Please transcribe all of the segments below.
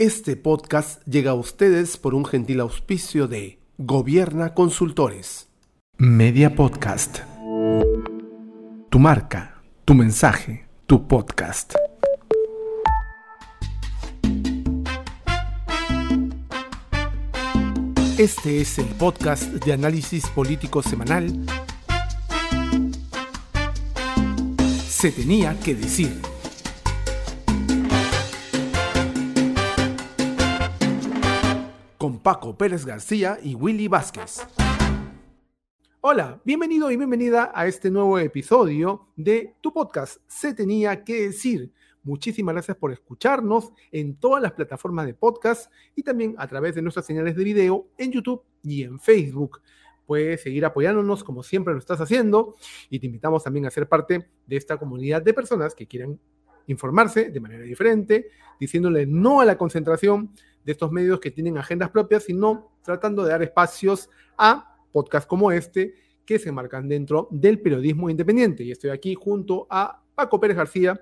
Este podcast llega a ustedes por un gentil auspicio de Gobierna Consultores. Media Podcast. Tu marca, tu mensaje, tu podcast. Este es el podcast de análisis político semanal. Se tenía que decir. Paco Pérez García y Willy Vázquez. Hola, bienvenido y bienvenida a este nuevo episodio de tu podcast Se tenía que decir Muchísimas gracias por escucharnos en todas las plataformas de podcast y también a través de nuestras señales de video en YouTube y en Facebook. Puedes seguir apoyándonos como siempre lo estás haciendo y te invitamos también a ser parte de esta comunidad de personas que quieran informarse de manera diferente, diciéndole no a la concentración de estos medios que tienen agendas propias, sino tratando de dar espacios a podcasts como este que se marcan dentro del periodismo independiente. Y estoy aquí junto a Paco Pérez García,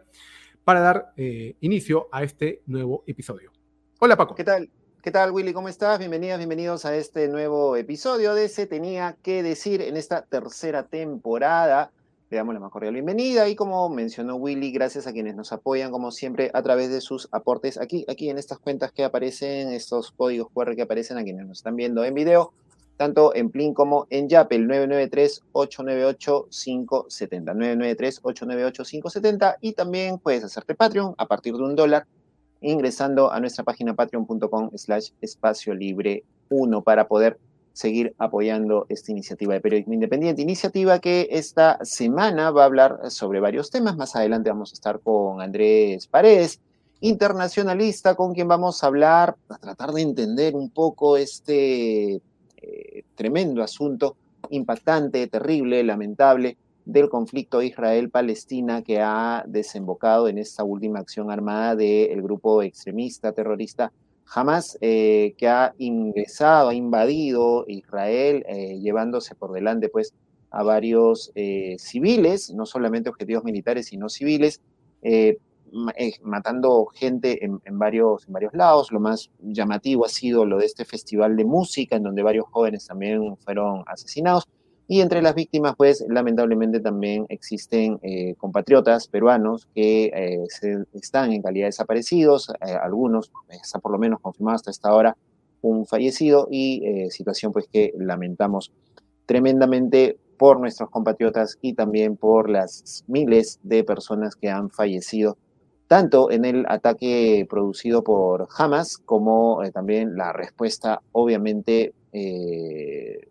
para dar eh, inicio a este nuevo episodio. Hola Paco. ¿Qué tal? ¿Qué tal Willy? ¿Cómo estás? Bienvenidas, bienvenidos a este nuevo episodio de Se tenía que decir en esta tercera temporada. Le damos la más cordial bienvenida y como mencionó Willy, gracias a quienes nos apoyan como siempre a través de sus aportes aquí, aquí en estas cuentas que aparecen, estos códigos QR que aparecen a quienes nos están viendo en video tanto en Plin como en Yapel, 993-898-570, 993-898-570 y también puedes hacerte Patreon a partir de un dólar ingresando a nuestra página patreon.com slash espacio libre 1 para poder seguir apoyando esta iniciativa de periodismo independiente. Iniciativa que esta semana va a hablar sobre varios temas. Más adelante vamos a estar con Andrés Paredes, internacionalista, con quien vamos a hablar, a tratar de entender un poco este eh, tremendo asunto, impactante, terrible, lamentable, del conflicto Israel-Palestina que ha desembocado en esta última acción armada del grupo extremista terrorista Hamas, eh, que ha ingresado, ha invadido Israel, eh, llevándose por delante pues a varios civiles, no solamente objetivos militares, sino civiles, eh, matando gente en, varios, en varios lados. Lo más llamativo ha sido lo de este festival de música, en donde varios jóvenes también fueron asesinados. Y entre las víctimas, pues lamentablemente también existen eh, compatriotas peruanos que eh, están en calidad de desaparecidos, algunos, está por lo menos confirmado hasta esta hora, un fallecido y situación pues que lamentamos tremendamente por nuestros compatriotas y también por las miles de personas que han fallecido tanto en el ataque producido por Hamas como eh, también la respuesta obviamente eh,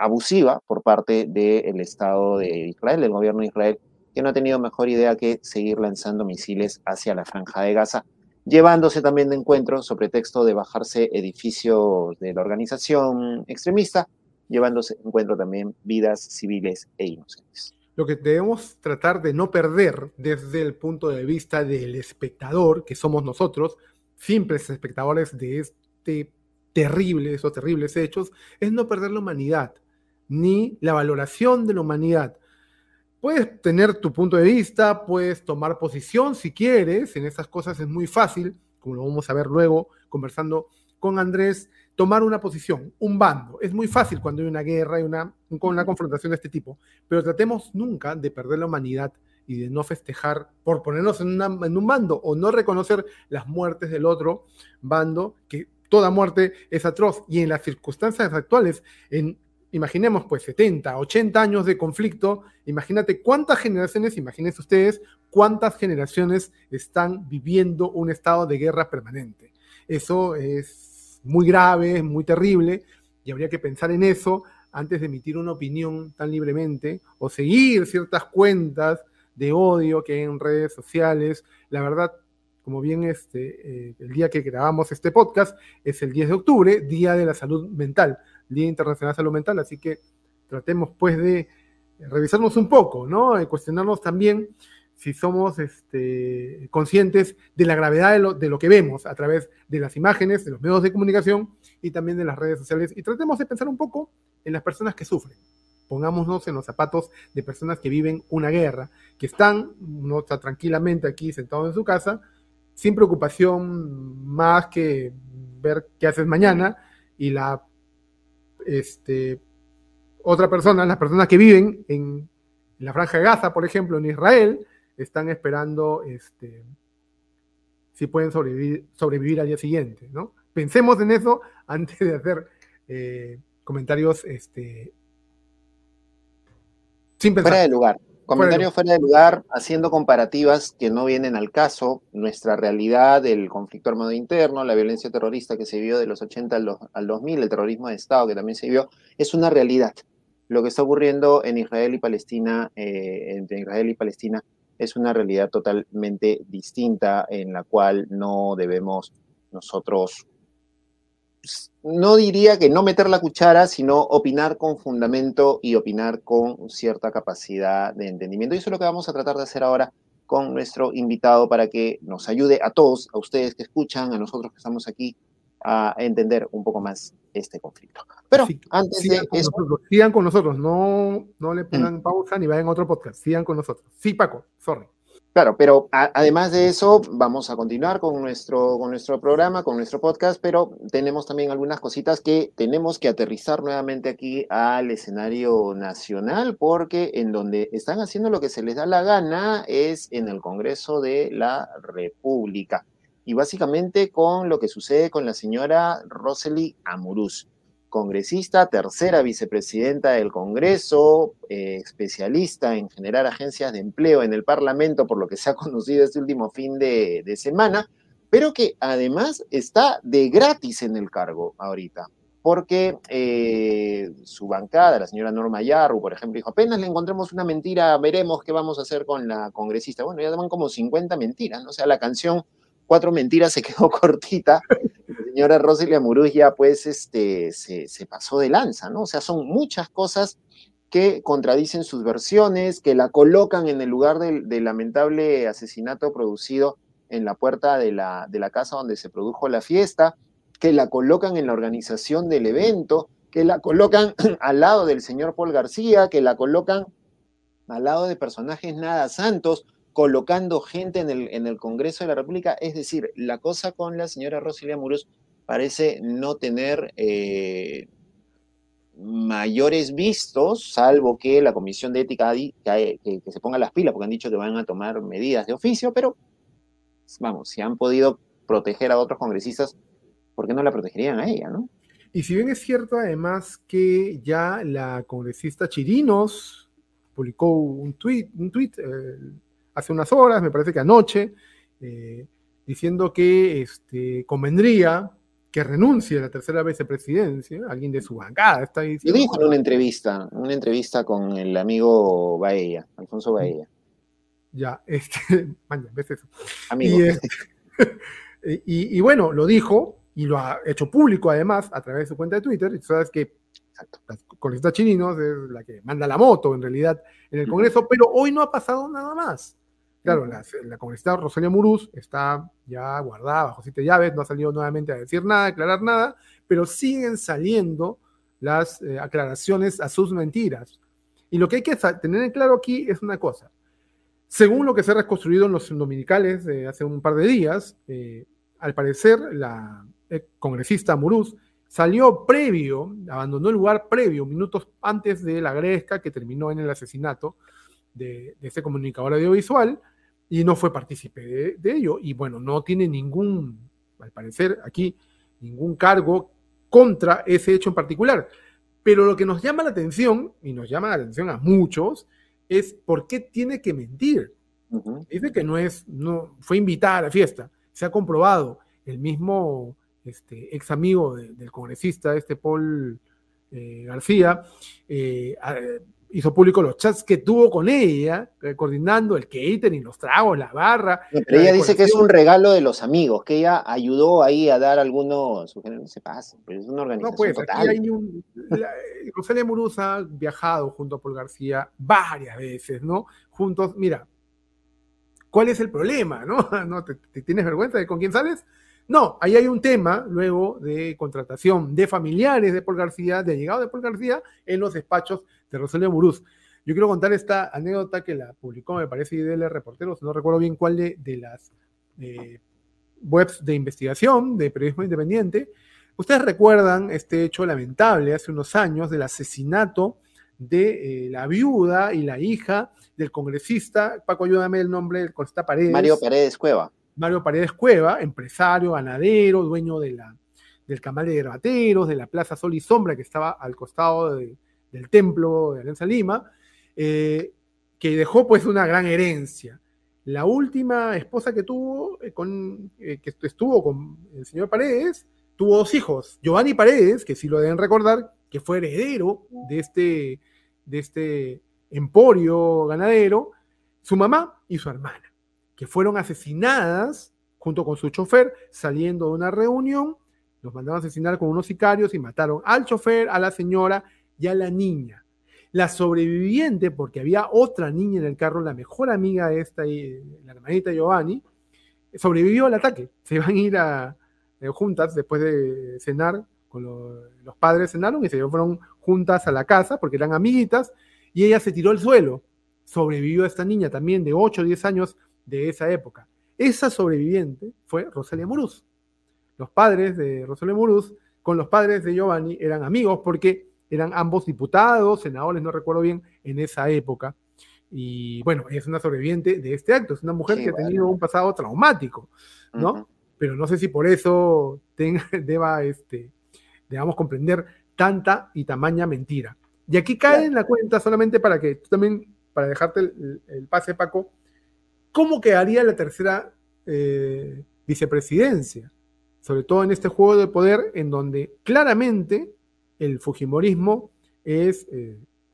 abusiva por parte del Estado de Israel, del gobierno de Israel, que no ha tenido mejor idea que seguir lanzando misiles hacia la franja de Gaza, llevándose también de encuentro sobre texto de bajarse edificios de la organización extremista, llevándose de encuentro también vidas civiles e inocentes. Lo que debemos tratar de no perder desde el punto de vista del espectador, que somos nosotros, simples espectadores de este terrible, esos terribles hechos, es no perder la humanidad, ni la valoración de la humanidad. Puedes tener tu punto de vista, puedes tomar posición si quieres, en esas cosas es muy fácil, como lo vamos a ver luego conversando con Andrés, tomar una posición, un bando. Es muy fácil cuando hay una guerra y una, una confrontación de este tipo, pero tratemos nunca de perder la humanidad y de no festejar por ponernos en, en, un bando o no reconocer las muertes del otro bando, que toda muerte es atroz. Y en las circunstancias actuales, en, imaginemos pues 70, 80 años de conflicto, imagínate cuántas generaciones, imagínense ustedes, cuántas generaciones están viviendo un estado de guerra permanente. Eso es muy grave, muy terrible, y habría que pensar en eso antes de emitir una opinión tan libremente o seguir ciertas cuentas de odio que hay en redes sociales. La verdad, como bien este, eh, el día que grabamos este podcast es el 10 de octubre, Día de la Salud Mental, Día Internacional Salud Mental, así que tratemos pues de revisarnos un poco, ¿no? Y cuestionarnos también si somos este, conscientes de la gravedad de lo, de lo, que vemos a través de las imágenes, de los medios de comunicación y también de las redes sociales. Y tratemos de pensar un poco en las personas que sufren. Pongámonos en los zapatos de personas que viven una guerra, que están no está tranquilamente aquí sentados en su casa, sin preocupación más que ver qué haces mañana y la este, otra persona, las personas que viven en la franja de Gaza, por ejemplo, en Israel, están esperando este, si pueden sobrevivir, al día siguiente, ¿no? Pensemos en eso antes de hacer eh, comentarios este, sin pensar. Fuera de lugar. Comentarios fuera de lugar, haciendo comparativas que no vienen al caso, nuestra realidad, el conflicto armado interno, la violencia terrorista que se vio de los 80 al, 2000, el terrorismo de Estado que también se vio, es una realidad. Lo que está ocurriendo en Israel y Palestina, eh, entre Israel y Palestina, es una realidad totalmente distinta en la cual no debemos nosotros no diría que no meter la cuchara, sino opinar con fundamento y opinar con cierta capacidad de entendimiento. Y eso es lo que vamos a tratar de hacer ahora con nuestro invitado para que nos ayude a todos, a ustedes que escuchan, a nosotros que estamos aquí, a entender un poco más este conflicto. Pero antes de eso... sigan con nosotros, no, no le pongan mm. pausa ni vayan a otro podcast, sigan con nosotros. Sí, Paco, sorry. Claro, pero además de eso, vamos a continuar con nuestro, con nuestro programa, con nuestro podcast, pero tenemos también algunas cositas que tenemos que aterrizar nuevamente aquí al escenario nacional, porque en donde están haciendo lo que se les da la gana es en el Congreso de la República. Y básicamente con lo que sucede con la señora Rosely Amuruz congresista, tercera vicepresidenta del Congreso, eh, especialista en generar agencias de empleo en el Parlamento, por lo que se ha conocido este último fin de, semana, pero que además está de gratis en el cargo ahorita, porque eh, su bancada, la señora Norma Yarru, por ejemplo, dijo, apenas le encontremos una mentira, veremos qué vamos a hacer con la congresista. Bueno, ya van como 50 mentiras, ¿no? O sea, la canción Cuatro Mentiras se quedó cortita señora Roselia Murujia, pues, este, se, pasó de lanza, ¿no? O sea, son muchas cosas que contradicen sus versiones, que la colocan en el lugar del, lamentable asesinato producido en la puerta de la, de la casa donde se produjo la fiesta, que la colocan en la organización del evento, que la colocan al lado del señor Paul García, que la colocan al lado de personajes nada santos, colocando gente en el, en el Congreso de la República. Es decir, la cosa con la señora Rosilia Muros parece no tener eh, mayores vistos, salvo que la Comisión de Ética que, se ponga las pilas, porque han dicho que van a tomar medidas de oficio, pero vamos, si han podido proteger a otros congresistas, ¿por qué no la protegerían a ella, no? Y si bien es cierto además que ya la congresista Chirinos publicó un tweet, un tweet eh, hace unas horas, me parece que anoche, eh, diciendo que este, convendría que renuncie a la tercera vicepresidencia, alguien de su bancada está diciendo. Lo dijo en una entrevista, una entrevista con el amigo Baella, Alfonso Baella. Ya, este, mañana, ves eso. Amigo. Este, y, y, bueno, lo dijo y lo ha hecho público además a través de su cuenta de Twitter. Y tú sabes que con esta Chininos es la que manda la moto en realidad en el Congreso, pero hoy no ha pasado nada más. Claro, la, la congresista Rosalia Muruz está ya guardada bajo siete llaves, no ha salido nuevamente a decir nada, a aclarar nada, pero siguen saliendo las eh, aclaraciones a sus mentiras. Y lo que hay que tener en claro aquí es una cosa. Según lo que se ha reconstruido en los dominicales de hace un par de días, eh, al parecer la congresista Muruz salió previo, abandonó el lugar previo, minutos antes de la gresca que terminó en el asesinato de, de este comunicador audiovisual, y no fue partícipe de, ello. Y bueno, no tiene ningún, al parecer aquí, ningún cargo contra ese hecho en particular. Pero lo que nos llama la atención, y nos llama la atención a muchos, es por qué tiene que mentir. Dice que no es, no, fue invitada a la fiesta. Se ha comprobado. El mismo este, ex amigo del congresista, este Paul eh, García, eh, hizo público los chats que tuvo con ella, eh, coordinando el catering, los tragos, la barra. pero ella dice que es un regalo de los amigos, que ella ayudó ahí a dar algunos no se pasa, pero es una organización. No, pues total. aquí hay un. Rosalia Muruz ha viajado junto a Paul García varias veces, ¿no? Juntos, mira, ¿cuál es el problema, no? ¿No te, tienes vergüenza de con quién sales? No, ahí hay un tema luego de contratación de familiares de Paul García, de llegado de Paul García en los despachos de Rosalía Muruz. Yo quiero contar esta anécdota que la publicó, me parece, IDL Reporteros, no recuerdo bien cuál de, las eh, webs de investigación, de periodismo independiente. Ustedes recuerdan este hecho lamentable hace unos años del asesinato de eh, la viuda y la hija del congresista, Paco, ayúdame el nombre del congresista Paredes. Mario Paredes Cueva. Mario Paredes Cueva, empresario, ganadero, dueño de la, del camal de grabateros, de la Plaza Sol y Sombra, que estaba al costado del templo de Alianza Lima, eh, que dejó pues una gran herencia. La última esposa que tuvo, eh, con, que estuvo con el señor Paredes, tuvo dos hijos, Giovanni Paredes, que sí lo deben recordar, que fue heredero de este, de este emporio ganadero, su mamá y su hermana, que fueron asesinadas junto con su chofer saliendo de una reunión, los mandaron a asesinar con unos sicarios y mataron al chofer, a la señora y a la niña. La sobreviviente, porque había otra niña en el carro, la mejor amiga de esta, la hermanita Giovanni, sobrevivió al ataque. Se iban a ir a, eh, juntas después de cenar con los padres cenaron y se fueron juntas a la casa porque eran amiguitas y ella se tiró al suelo. Sobrevivió esta niña también de 8 o 10 años de esa época. Esa sobreviviente fue Rosalia Muruz. Los padres de Rosalia Muruz con los padres de Giovanni eran amigos porque eran ambos diputados, senadores, no recuerdo bien, en esa época. Y bueno, es una sobreviviente de este acto, es una mujer que ha tenido un pasado traumático, ¿no? Pero no sé si por eso tenga, deba este, debamos comprender tanta y tamaña mentira. Y aquí cae en la cuenta, solamente para que tú también, para dejarte el, pase, Paco, ¿cómo quedaría la tercera eh, vicepresidencia? Sobre todo en este juego de poder en donde claramente el Fujimorismo eh,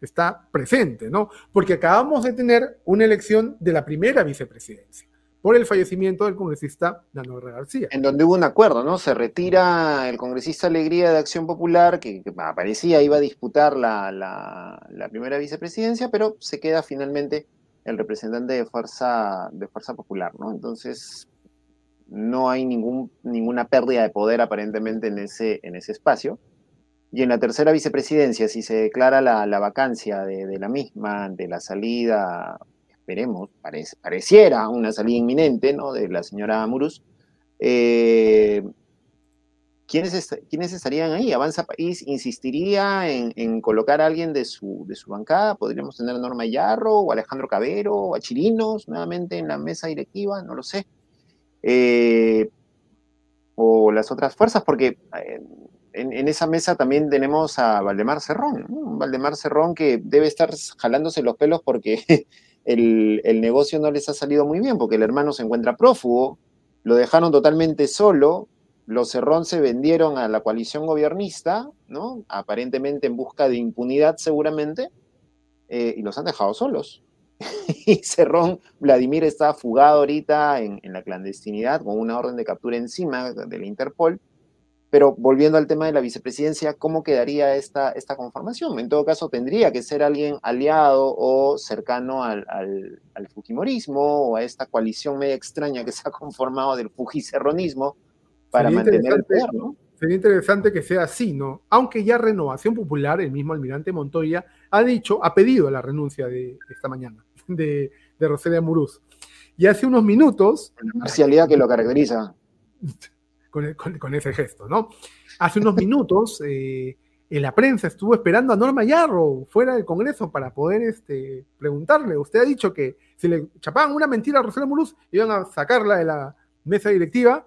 está presente, ¿no? Porque acabamos de tener una elección de la primera vicepresidencia por el fallecimiento del congresista Dano García. En donde hubo un acuerdo, ¿no? Se retira el congresista Alegría de Acción Popular, que, aparecía iba a disputar la, primera vicepresidencia, pero se queda finalmente el representante de Fuerza, Popular, ¿no? Entonces, no hay ningún, ninguna pérdida de poder aparentemente en ese, en ese espacio. Y en la tercera vicepresidencia, si se declara la, vacancia de, la misma, de la salida esperemos, pareciera una salida inminente ¿no? de la señora Muruz, eh, ¿quiénes, estarían ahí? ¿Avanza País insistiría en, colocar a alguien de su, de su bancada? ¿Podríamos tener a Norma Yarro o Alejandro Cabero o a Chirinos nuevamente en la mesa directiva? No lo sé. Eh, o las otras fuerzas, porque eh, en, esa mesa también tenemos a Valdemar Cerrón, Valdemar Cerrón que debe estar jalándose los pelos porque el, negocio no les ha salido muy bien porque el hermano se encuentra prófugo, lo dejaron totalmente solo, los Cerrón se vendieron a la coalición gobernista, ¿no? Aparentemente en busca de impunidad seguramente, eh, y los han dejado solos. y Cerrón, Vladimir está fugado ahorita en, en, la clandestinidad con una orden de captura encima de la Interpol. Pero volviendo al tema de la vicepresidencia, ¿cómo quedaría esta, esta conformación? En todo caso, tendría que ser alguien aliado o cercano al, al, Fujimorismo o a esta coalición media extraña que se ha conformado del fujicerronismo para mantener el poder, ¿no? Sería interesante que sea así, ¿no? Aunque ya Renovación Popular, el mismo almirante Montoya, ha dicho, ha pedido la renuncia de esta mañana de, de Roselia Muruz. Y hace unos minutos... La parcialidad que lo caracteriza. con, ese gesto, ¿no? Hace unos minutos eh, en la prensa estuvo esperando a Norma Yarro fuera del Congreso para poder este, preguntarle. Usted ha dicho que si le chapaban una mentira a Rosela Muruz, iban a sacarla de la mesa directiva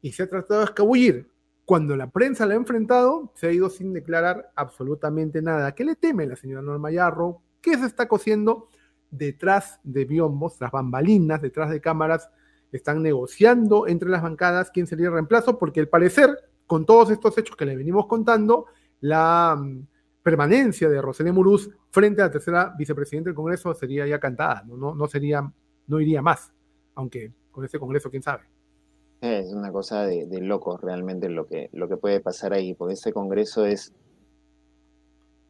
y se ha tratado de escabullir. Cuando la prensa la ha enfrentado, se ha ido sin declarar absolutamente nada. ¿Qué le teme la señora Norma Yarro? ¿Qué se está cociendo detrás de biombos, tras bambalinas, detrás de cámaras están negociando entre las bancadas quién sería el reemplazo, porque al parecer, con todos estos hechos que le venimos contando, la mm, permanencia de Roselé Muruz frente a la tercera vicepresidenta del Congreso sería ya cantada, no, no, sería, no iría más, aunque con ese Congreso, quién sabe. Es una cosa de, locos realmente lo que, lo que puede pasar ahí, porque este Congreso es,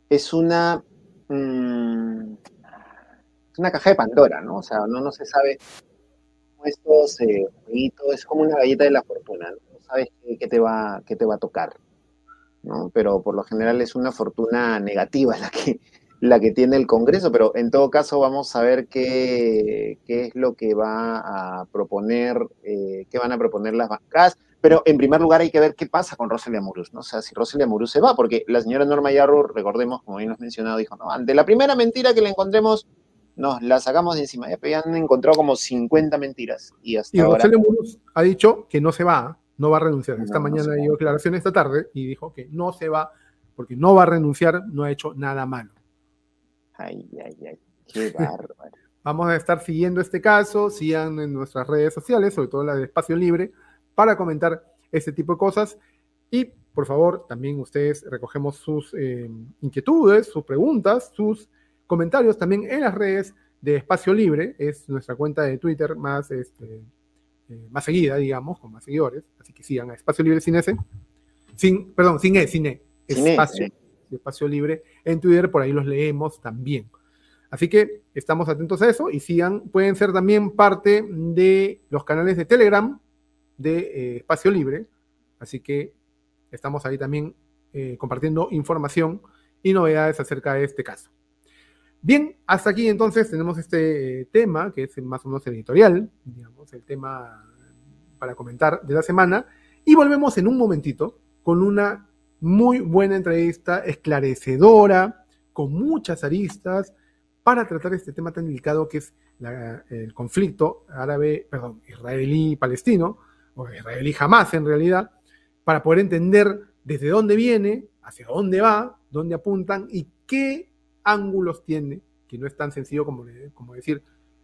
es una, mm, una caja de Pandora, ¿no? O sea, no, no se sabe estos eh, es como una galleta de la fortuna, no, sabes qué, te va, qué te va a tocar, ¿no? Pero por lo general es una fortuna negativa la que, la que tiene el Congreso, pero en todo caso vamos a ver qué, qué es lo que va a proponer, eh, qué van a proponer las bancadas. Pero en primer lugar hay que ver qué pasa con Roselia Muruz, ¿no? O sea, si Roselia Muruz se va, porque la señora Norma Yarro, recordemos, como bien nos mencionado, dijo, no, ante la primera mentira que le encontremos, nos la sacamos de encima. Ya han encontrado como 50 mentiras. Y hasta y ahora... Muruz ha dicho que no se va, no va a renunciar. esta mañana dio declaración esta tarde y dijo que no se va porque no va a renunciar, no ha hecho nada malo. Ay, ay, ay, qué bárbaro. Vamos a estar siguiendo este caso, sigan en nuestras redes sociales, sobre todo la de Espacio Libre, para comentar este tipo de cosas. Y por favor, también ustedes recogemos sus eh, inquietudes, sus preguntas, sus comentarios también en las redes de Espacio Libre. Es nuestra cuenta de Twitter más, este, eh, más seguida, digamos, con más seguidores. Así que sigan a Espacio Libre sin S. Sin, perdón, sin E, sin E. Espacio, Espacio Libre en Twitter, por ahí los leemos también. Así que estamos atentos a eso y sigan, pueden ser también parte de los canales de Telegram de eh, Espacio Libre. Así que estamos ahí también eh, compartiendo información y novedades acerca de este caso. Bien, hasta aquí entonces tenemos este tema, que es más o menos editorial, digamos, el tema para comentar de la semana, y volvemos en un momentito con una muy buena entrevista, esclarecedora, con muchas aristas, para tratar este tema tan delicado que es el conflicto árabe, perdón, israelí-palestino, o israelí jamás en realidad, para poder entender desde dónde viene, hacia dónde va, dónde apuntan y qué ángulos tiene, que no es tan sencillo como, como decir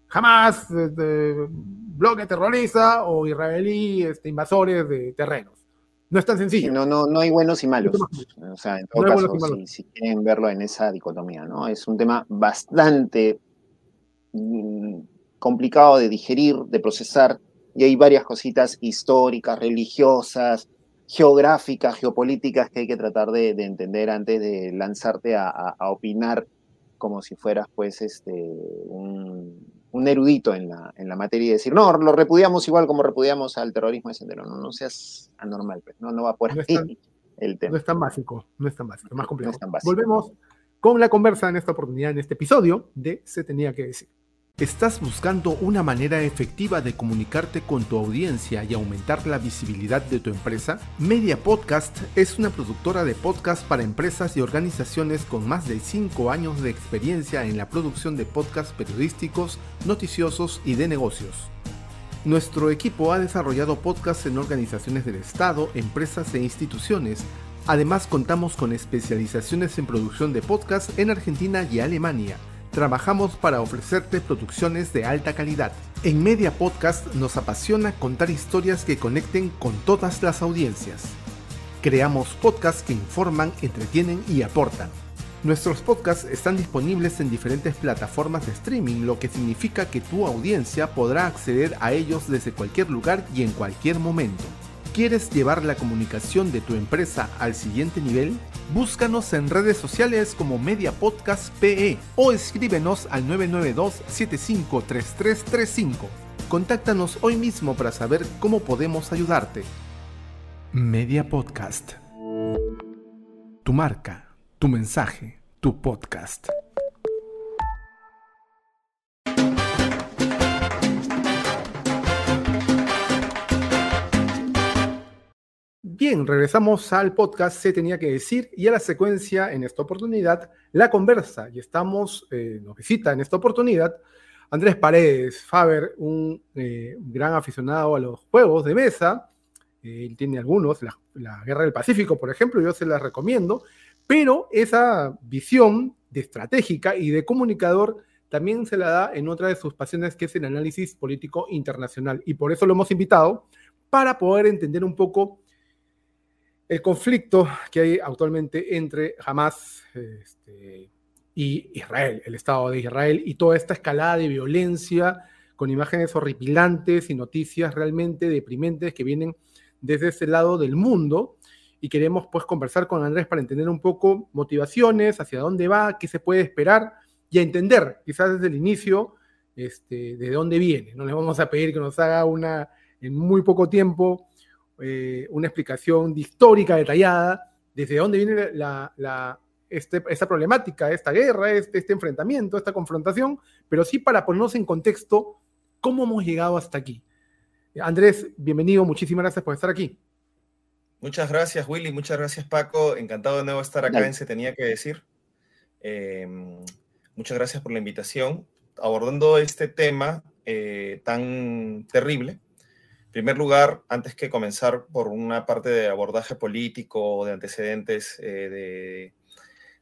jamás este, bloque terrorista o israelí este, invasores de terrenos. No es tan sencillo. no, no, no hay buenos y malos. O sea, en todo caso, si, quieren verlo en esa dicotomía, ¿no? Es un tema bastante mm, complicado de digerir, de procesar, y hay varias cositas históricas, religiosas, geográficas, geopolíticas que hay que tratar de, entender antes de lanzarte a, opinar como si fueras, pues, este, un, un erudito en la, en la materia y decir, no, lo repudiamos igual como repudiamos al terrorismo de sendero. No, no seas anormal, pues, no, no va por ahí el tema. No es tan básico, no es tan básico, es más complejo. Volvemos con la conversa en esta oportunidad, en este episodio de Se tenía que decir. ¿Estás buscando una manera efectiva de comunicarte con tu audiencia y aumentar la visibilidad de tu empresa? Media Podcast es una productora de podcast para empresas y organizaciones con más de 5 años de experiencia en la producción de podcasts periodísticos, noticiosos y de negocios. Nuestro equipo ha desarrollado podcasts en organizaciones del Estado, empresas e instituciones. Además contamos con especializaciones en producción de podcasts en Argentina y Alemania trabajamos para ofrecerte producciones de alta calidad. En Media Podcast nos apasiona contar historias que conecten con todas las audiencias. Creamos podcasts que informan, entretienen y aportan. Nuestros podcasts están disponibles en diferentes plataformas de streaming, lo que significa que tu audiencia podrá acceder a ellos desde cualquier lugar y en cualquier momento. ¿Quieres llevar la comunicación de tu empresa al siguiente nivel? Búscanos en redes sociales como Media Podcast PE o escríbenos al 992-753335. Contáctanos hoy mismo para saber cómo podemos ayudarte. Media Podcast. Tu marca, tu mensaje, tu podcast. Bien, regresamos al podcast Se tenía que decir y a la secuencia en esta oportunidad, la conversa. Y estamos, eh, nos visita en esta oportunidad Andrés Paredes, Faber, un eh, gran aficionado a los juegos de mesa. él tiene algunos, la, la, Guerra del Pacífico, por ejemplo, yo se las recomiendo. Pero esa visión de estratégica y de comunicador también se la da en otra de sus pasiones, que es el análisis político internacional. Y por eso lo hemos invitado para poder entender un poco el conflicto que hay actualmente entre Hamas este, y Israel, el Estado de Israel, y toda esta escalada de violencia con imágenes horripilantes y noticias realmente deprimentes que vienen desde ese lado del mundo. Y queremos pues conversar con Andrés para entender un poco motivaciones, hacia dónde va, qué se puede esperar y a entender quizás desde el inicio este, de dónde viene. No le vamos a pedir que nos haga una en muy poco tiempo eh, una explicación histórica detallada, desde dónde viene la, este, esta problemática, esta guerra, este, este enfrentamiento, esta confrontación, pero sí para ponernos en contexto cómo hemos llegado hasta aquí. Andrés, bienvenido, muchísimas gracias por estar aquí. Muchas gracias, Willy, muchas gracias, Paco. Encantado de nuevo estar acá en Se Tenía que Decir. Em, muchas gracias por la invitación. Abordando este tema eh, tan terrible, primer lugar, antes que comenzar por una parte de abordaje político, de antecedentes eh,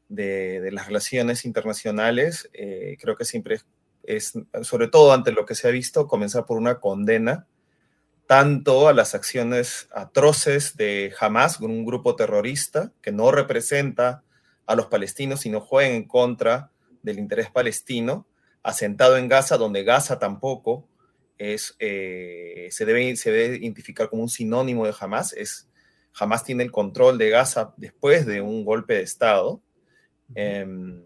de, las relaciones internacionales, eh, creo que siempre es, sobre todo ante lo que se ha visto, comenzar por una condena tanto a las acciones atroces de Hamas, un grupo terrorista que no representa a los palestinos, sino juega en contra del interés palestino, asentado en Gaza, donde Gaza tampoco es, eh, se, debe, se debe identificar como un sinónimo de Hamas. Es, Hamas tiene el control de Gaza después de un golpe de Estado. Em,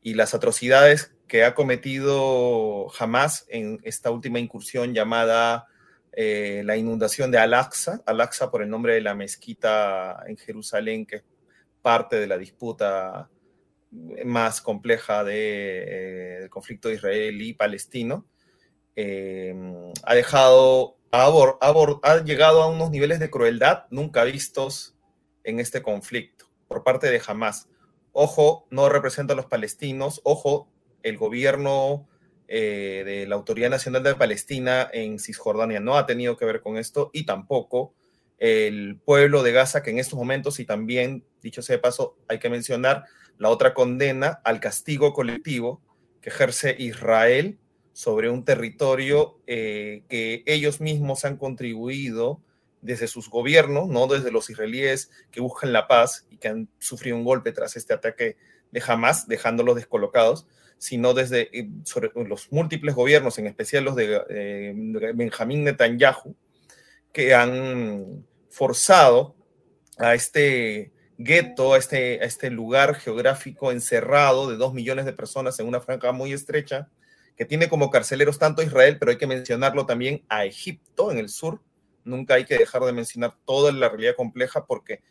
y las atrocidades que ha cometido Hamas en esta última incursión llamada eh, la inundación de Al-Aqsa, Al-Aqsa por el nombre de la mezquita en Jerusalén, que es parte de la disputa más compleja de, eh, del conflicto israelí-palestino, eh, ha dejado, ha, llegado a unos niveles de crueldad nunca vistos en este conflicto por parte de Hamas. Ojo, no representa a los palestinos, ojo, el gobierno eh, de la Autoridad Nacional de Palestina en Cisjordania no ha tenido que ver con esto y tampoco el pueblo de Gaza, que en estos momentos, y también, dicho sea de paso, hay que mencionar la otra condena al castigo colectivo que ejerce Israel sobre un territorio eh, que ellos mismos han contribuido desde sus gobiernos, no desde los israelíes que buscan la paz y que han sufrido un golpe tras este ataque de Hamas, dejándolos descolocados, sino desde eh, los múltiples gobiernos, en especial los de eh, Benjamín Netanyahu, que han forzado a este gueto, a este, a este lugar geográfico encerrado de dos millones de personas en una franja muy estrecha, que tiene como carceleros tanto Israel, pero hay que mencionarlo también a Egipto en el sur. Nunca hay que dejar de mencionar toda la realidad compleja porque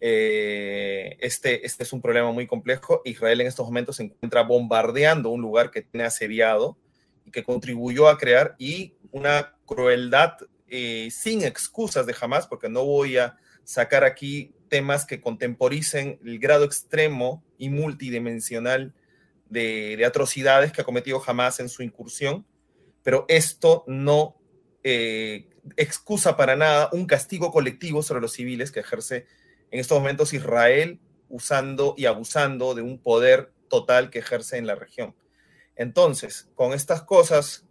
eh, este, este es un problema muy complejo. Israel en estos momentos se encuentra bombardeando un lugar que tiene asediado y que contribuyó a crear y una crueldad eh, sin excusas de jamás, porque no voy a sacar aquí temas que contemporicen el grado extremo y multidimensional de, atrocidades que ha cometido jamás en su incursión, pero esto no eh, excusa para nada un castigo colectivo sobre los civiles que ejerce en estos momentos Israel usando y abusando de un poder total que ejerce en la región. Entonces, con estas cosas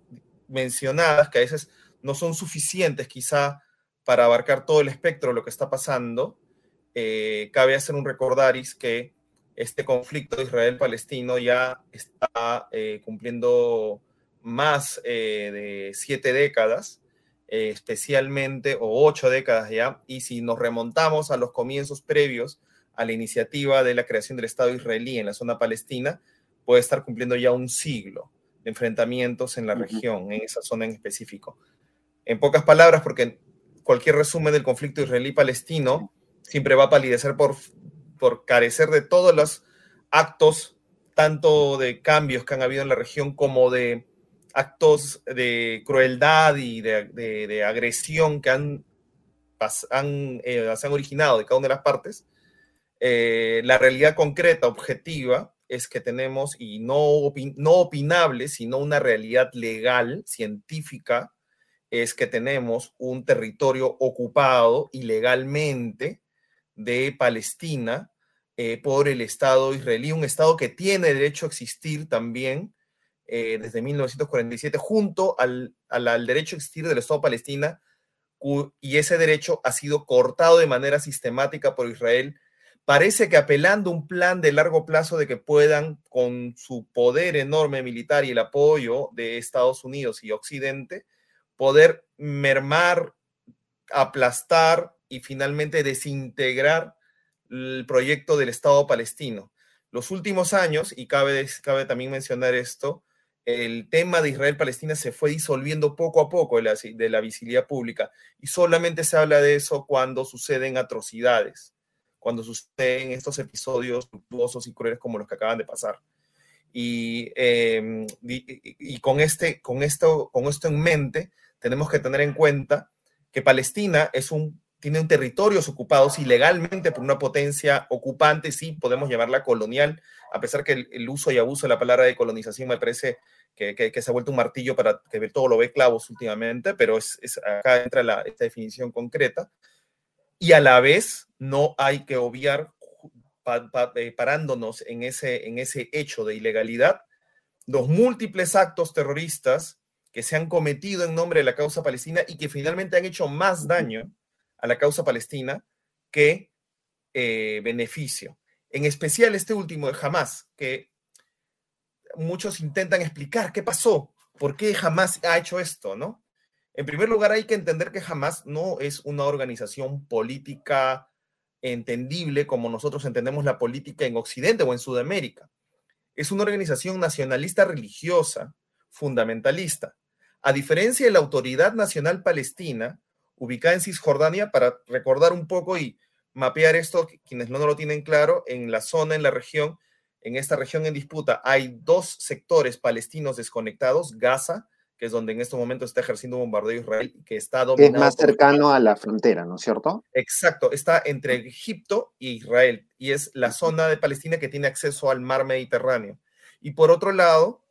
mencionadas, que a veces no son suficientes quizá para abarcar todo el espectro de lo que está pasando, eh, cabe hacer un recordaris que este conflicto Israel-Palestino ya está eh, cumpliendo más eh, de siete décadas eh, especialmente, o ocho décadas ya, y si nos remontamos a los comienzos previos a la iniciativa de la creación del Estado israelí en la zona palestina, puede estar cumpliendo ya un siglo de enfrentamientos en la región, en esa zona en específico. En pocas palabras, porque cualquier resumen del conflicto israelí-palestino siempre va a palidecer por, por carecer de todos los actos, tanto de cambios que han habido en la región como de actos de crueldad y de, agresión que han, eh, se han originado de cada una de las partes, eh, la realidad concreta, objetiva, es que tenemos, y no, no opinable, sino una realidad legal, científica, es que tenemos un territorio ocupado ilegalmente de Palestina eh, por el Estado israelí, un Estado que tiene derecho a existir también, eh, desde 1947 junto al, derecho a existir del Estado Palestina y ese derecho ha sido cortado de manera sistemática por Israel. Parece que apelando a un plan de largo plazo de que puedan, con su poder enorme militar y el apoyo de Estados Unidos y Occidente, poder mermar, aplastar y finalmente desintegrar el proyecto del Estado palestino. Los últimos años, y cabe, también mencionar esto, el tema de Israel-Palestina se fue disolviendo poco a poco de la, visibilidad pública y solamente se habla de eso cuando suceden atrocidades, cuando suceden estos episodios luctuosos y crueles como los que acaban de pasar. Y, em, este, con esto en mente, tenemos que tener en cuenta que Palestina es un, tiene un territorios ocupados ilegalmente por una potencia ocupante, sí, podemos llamarla colonial, a pesar que el, uso y abuso de la palabra de colonización me parece que, que, se ha vuelto un martillo para que todo lo ve clavos últimamente, pero es, acá entra la, esta definición concreta. Y a la vez no hay que obviar eh, parándonos en ese, en ese hecho de ilegalidad, los múltiples actos terroristas que se han cometido en nombre de la causa palestina y que finalmente han hecho más daño a la causa palestina que eh, beneficio. En especial este último de Hamas, que muchos intentan explicar qué pasó, por qué Hamas ha hecho esto, ¿no? En primer lugar, hay que entender que Hamas no es una organización política entendible como nosotros entendemos la política en Occidente o en Sudamérica. Es una organización nacionalista religiosa, fundamentalista. A diferencia de la Autoridad Nacional Palestina, ubicada en Cisjordania, para recordar un poco y mapear esto, quienes no lo tienen claro, en la zona, en la región, en esta región en disputa, hay dos sectores palestinos desconectados, Gaza que es donde en estos momentos está ejerciendo un bombardeo Israel, que está dominado. Es más cercano a la frontera, ¿no es cierto? Exacto, está entre Egipto y Israel, y es la zona de Palestina que tiene acceso al mar Mediterráneo. Y por otro lado,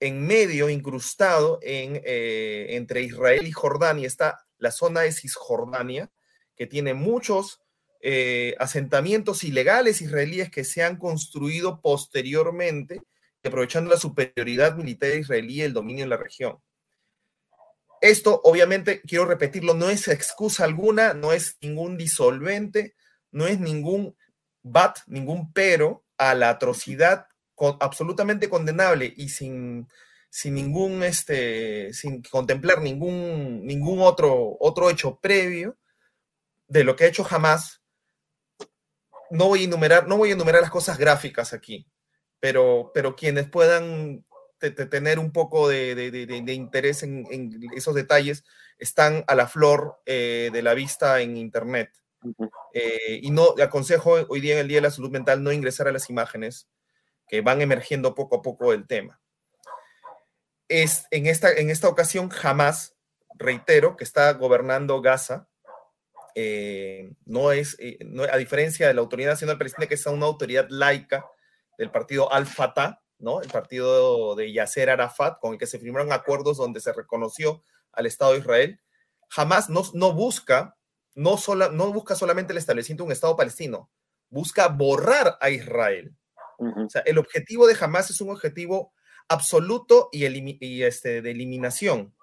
en medio, incrustado en, eh, entre Israel y Jordania, está la zona de Cisjordania, que tiene muchos eh, asentamientos ilegales israelíes que se han construido posteriormente, aprovechando la superioridad militar israelí y el dominio en la región. Esto, obviamente, quiero repetirlo, no es excusa alguna, no es ningún disolvente, no es ningún bat, ningún pero a la atrocidad absolutamente condenable y sin, sin ningún, este, sin contemplar ningún, ningún otro, otro hecho previo de lo que ha hecho jamás. No voy a enumerar, no voy a enumerar las cosas gráficas aquí, pero, pero quienes puedan tener un poco de, interés en, esos detalles están a la flor eh, de la vista en Internet. Eh, y no aconsejo hoy día en el Día de la Salud Mental no ingresar a las imágenes que van emergiendo poco a poco del tema. Es, en, esta, en esta ocasión jamás, reitero, que está gobernando Gaza, eh, no es, a diferencia de la Autoridad Nacional Palestina, que es una autoridad laica del partido Al-Fatah, ¿no? El partido de Yasser Arafat, con el que se firmaron acuerdos donde se reconoció al Estado de Israel, jamás no, no busca, no, sola, no busca solamente el establecimiento de un Estado palestino, busca borrar a Israel. O sea, el objetivo de Hamas es un objetivo absoluto y, y este, de eliminación.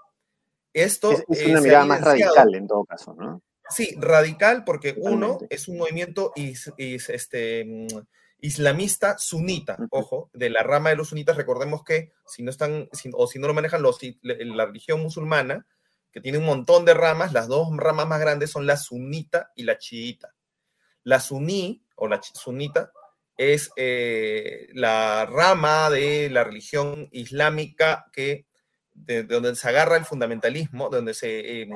Esto es, una mirada más radical en todo caso, ¿no? Sí, radical porque uno es un movimiento este, mm, islamista sunita, ojo, de la rama de los sunitas, recordemos que si no están, o si no lo manejan los, la religión musulmana, que tiene un montón de ramas, las dos ramas más grandes son la sunita y la chiita. La suní o la sunita es eh, la rama de la religión islámica que de, donde se agarra el fundamentalismo, donde se eh,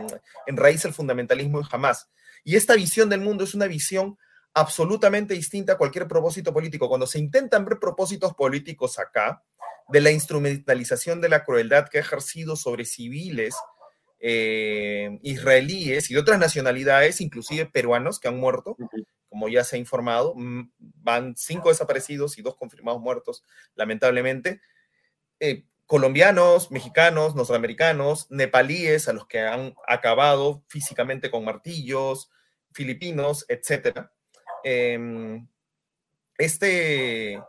enraiza el fundamentalismo y jamás. Y esta visión del mundo es una visión absolutamente distinta a cualquier propósito político. Cuando se intentan ver propósitos políticos acá, de la instrumentalización de la crueldad que ha ejercido sobre civiles eh, israelíes y de otras nacionalidades, inclusive peruanos que han muerto, como ya se ha informado, van cinco desaparecidos y dos confirmados muertos, lamentablemente. Eh, colombianos, mexicanos, norteamericanos, nepalíes a los que han acabado físicamente con martillos, filipinos, etcétera. Em, este,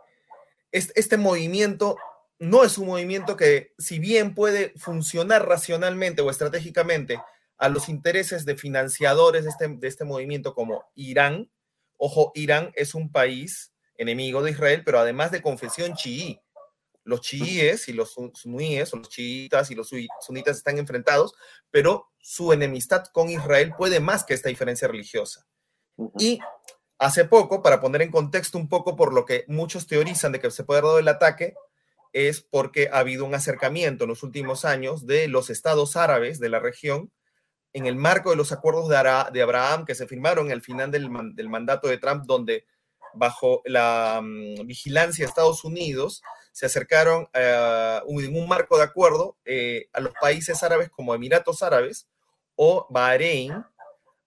este, movimiento no es un movimiento que, si bien puede funcionar racionalmente o estratégicamente a los intereses de financiadores de este, de este movimiento como Irán, ojo, Irán es un país enemigo de Israel, pero además de confesión chií. Los chiíes y los suníes, o los chiitas y los sunitas están enfrentados, pero su enemistad con Israel puede más que esta diferencia religiosa. Y Hace poco, para poner en contexto un poco por lo que muchos teorizan de que se puede dar el ataque, es porque ha habido un acercamiento en los últimos años de los estados árabes de la región en el marco de los acuerdos de, Abraham que se firmaron al final del, mandato de Trump, donde bajo la mm, vigilancia de Estados Unidos se acercaron eh, en un marco de acuerdo eh, a los países árabes como Emiratos Árabes o Bahrein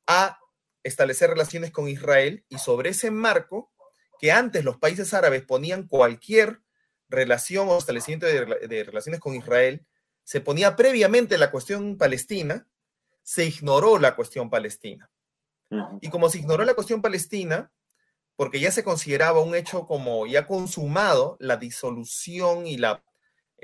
a establecer relaciones con Israel y sobre ese marco que antes los países árabes ponían cualquier relación o establecimiento de relaciones con Israel, se ponía previamente la cuestión palestina, se ignoró la cuestión palestina. Y como se ignoró la cuestión palestina, porque ya se consideraba un hecho como ya consumado, la disolución y la,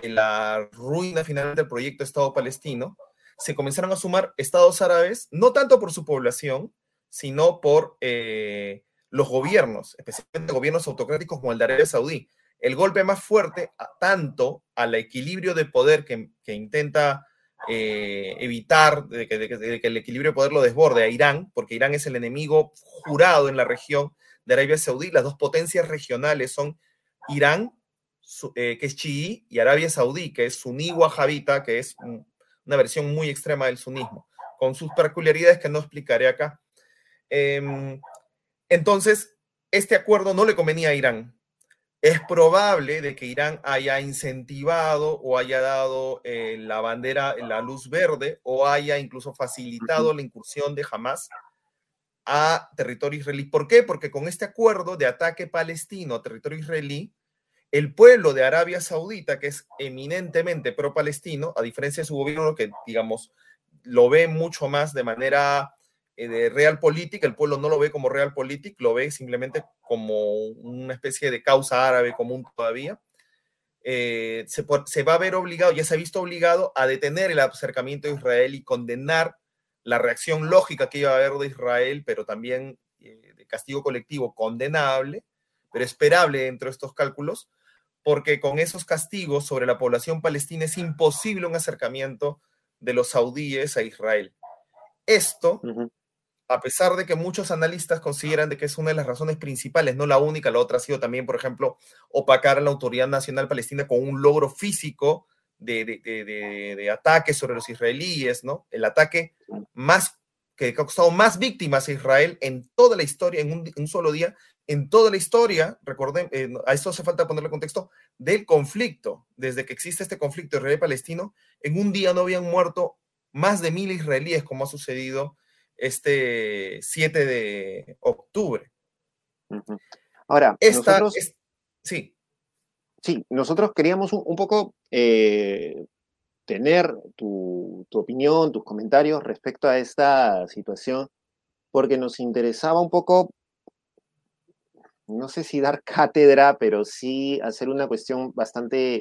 la ruina final del proyecto Estado palestino, se comenzaron a sumar estados árabes, no tanto por su población, sino por eh, los gobiernos, especialmente gobiernos autocráticos como el de Arabia Saudí. El golpe más fuerte, tanto al equilibrio de poder que, que intenta eh, evitar que, el equilibrio de poder lo desborde a Irán, porque Irán es el enemigo jurado en la región de Arabia Saudí. Las dos potencias regionales son Irán, eh, que es chií, y Arabia Saudí, que es suní wahabita, que es una versión muy extrema del sunismo, con sus peculiaridades que no explicaré acá. Em, entonces, este acuerdo no le convenía a Irán, es probable de que Irán haya incentivado o haya dado eh, la bandera, la luz verde o haya incluso facilitado la incursión de Hamas a territorio israelí. ¿Por qué? Porque con este acuerdo de ataque palestino a territorio israelí, el pueblo de Arabia Saudita, que es eminentemente pro-palestino, a diferencia de su gobierno, que digamos lo ve mucho más de manera de realpolitik, el pueblo no lo ve como realpolitik, lo ve simplemente como una especie de causa árabe común todavía. Eh, se, se, va a ver obligado, ya se ha visto obligado a detener el acercamiento de Israel y condenar la reacción lógica que iba a haber de Israel, pero también eh, de castigo colectivo condenable, pero esperable dentro de estos cálculos, porque con esos castigos sobre la población palestina es imposible un acercamiento de los saudíes a Israel. Esto a pesar de que muchos analistas consideran de que es una de las razones principales, no la única, la otra ha sido también, por ejemplo, opacar a la Autoridad Nacional Palestina con un logro físico de, ataque sobre los israelíes, ¿no? El ataque más que ha costado más víctimas a Israel en toda la historia, en un, solo día, en toda la historia, recuerden, eh, a esto hace falta ponerle contexto, del conflicto. Desde que existe este conflicto israelí-palestino, en un día no habían muerto más de mil israelíes, como ha sucedido este 7 de octubre. Ahora, nosotros, sí. Sí, nosotros queríamos un, poco eh, tener tu, opinión, tus comentarios respecto a esta situación, porque nos interesaba un poco, no sé si dar cátedra, pero sí hacer una cuestión bastante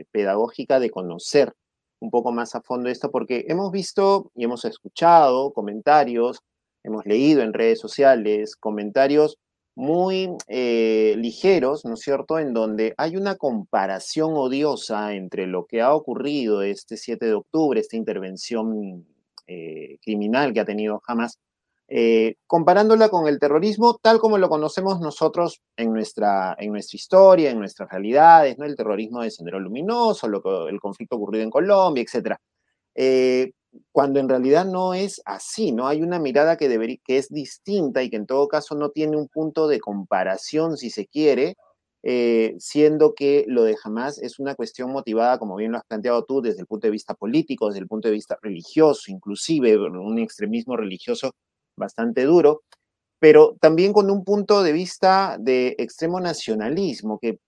eh, pedagógica de conocer un poco más a fondo esto, porque hemos visto y hemos escuchado comentarios, hemos leído en redes sociales comentarios muy eh, ligeros, ¿no es cierto?, en donde hay una comparación odiosa entre lo que ha ocurrido este 7 de octubre, esta intervención eh, criminal que ha tenido Hamas, eh, comparándola con el terrorismo tal como lo conocemos nosotros en nuestra, en nuestra historia, en nuestras realidades, ¿no? el terrorismo de Sendero Luminoso, lo, el conflicto ocurrido en Colombia, etc. Eh, cuando en realidad no es así, ¿no? Hay una mirada que, que es distinta y que en todo caso no tiene un punto de comparación, si se quiere, eh, siendo que lo de Hamas es una cuestión motivada, como bien lo has planteado tú, desde el punto de vista político, desde el punto de vista religioso, inclusive un extremismo religioso bastante duro, pero también con un punto de vista de extremo nacionalismo, que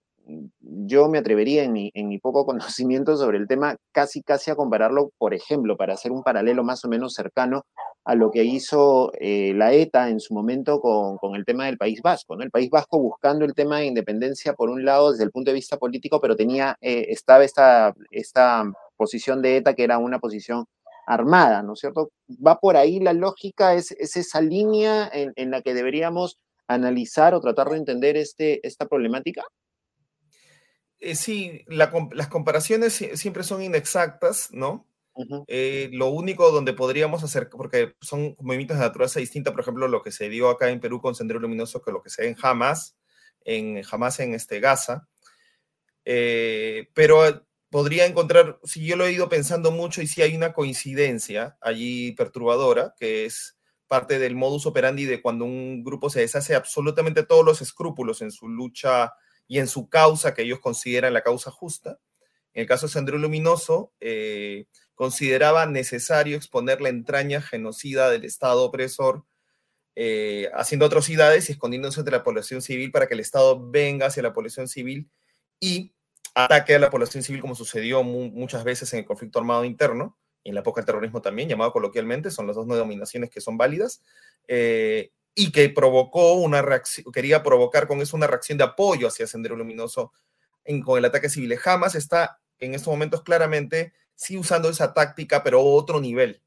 yo me atrevería en mi, en mi, poco conocimiento sobre el tema casi casi a compararlo, por ejemplo, para hacer un paralelo más o menos cercano a lo que hizo eh, la ETA en su momento con, con, el tema del País Vasco, ¿no? El País Vasco buscando el tema de independencia por un lado desde el punto de vista político, pero tenía, eh, estaba esta, esta posición de ETA que era una posición armada, ¿no es cierto? Va por ahí la lógica, es, esa línea en, la que deberíamos analizar o tratar de entender este, esta problemática. Eh, sí, las comparaciones siempre son inexactas, ¿no? Eh, lo único donde podríamos hacer, porque son movimientos de naturaleza distinta, por ejemplo, lo que se dio acá en Perú con Sendero Luminoso que lo que se ve en Hamas, en Hamas en este Gaza. Eh, pero podría encontrar, si yo lo he ido pensando mucho y si hay una coincidencia allí perturbadora, que es parte del modus operandi de cuando un grupo se deshace absolutamente todos los escrúpulos en su lucha y en su causa que ellos consideran la causa justa. En el caso de Sandro Luminoso, eh, consideraba necesario exponer la entraña genocida del Estado opresor, eh, haciendo atrocidades y escondiéndose entre la población civil para que el Estado venga hacia la población civil y ataque a la población civil como sucedió muchas veces en el conflicto armado interno en la época del terrorismo también, llamado coloquialmente, son las dos denominaciones que son válidas, eh, y que provocó una reacción, quería provocar con eso una reacción de apoyo hacia Sendero Luminoso con el ataque civil. Jamás está en estos momentos claramente sí usando esa táctica, pero a otro nivel,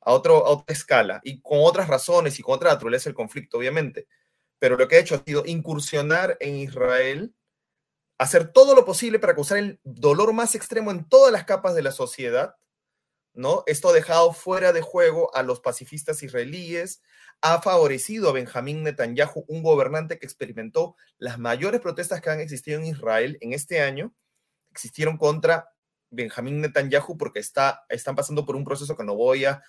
a, otro, a otra escala, y con otras razones y con otra naturaleza del conflicto, obviamente. Pero lo que ha hecho ha sido incursionar en Israel hacer todo lo posible para causar el dolor más extremo en todas las capas de la sociedad, ¿no? Esto ha dejado fuera de juego a los pacifistas israelíes, ha favorecido a Benjamín Netanyahu, un gobernante que experimentó las mayores protestas que han existido en Israel en este año, existieron contra Benjamín Netanyahu porque está, están pasando por un proceso que no voy a,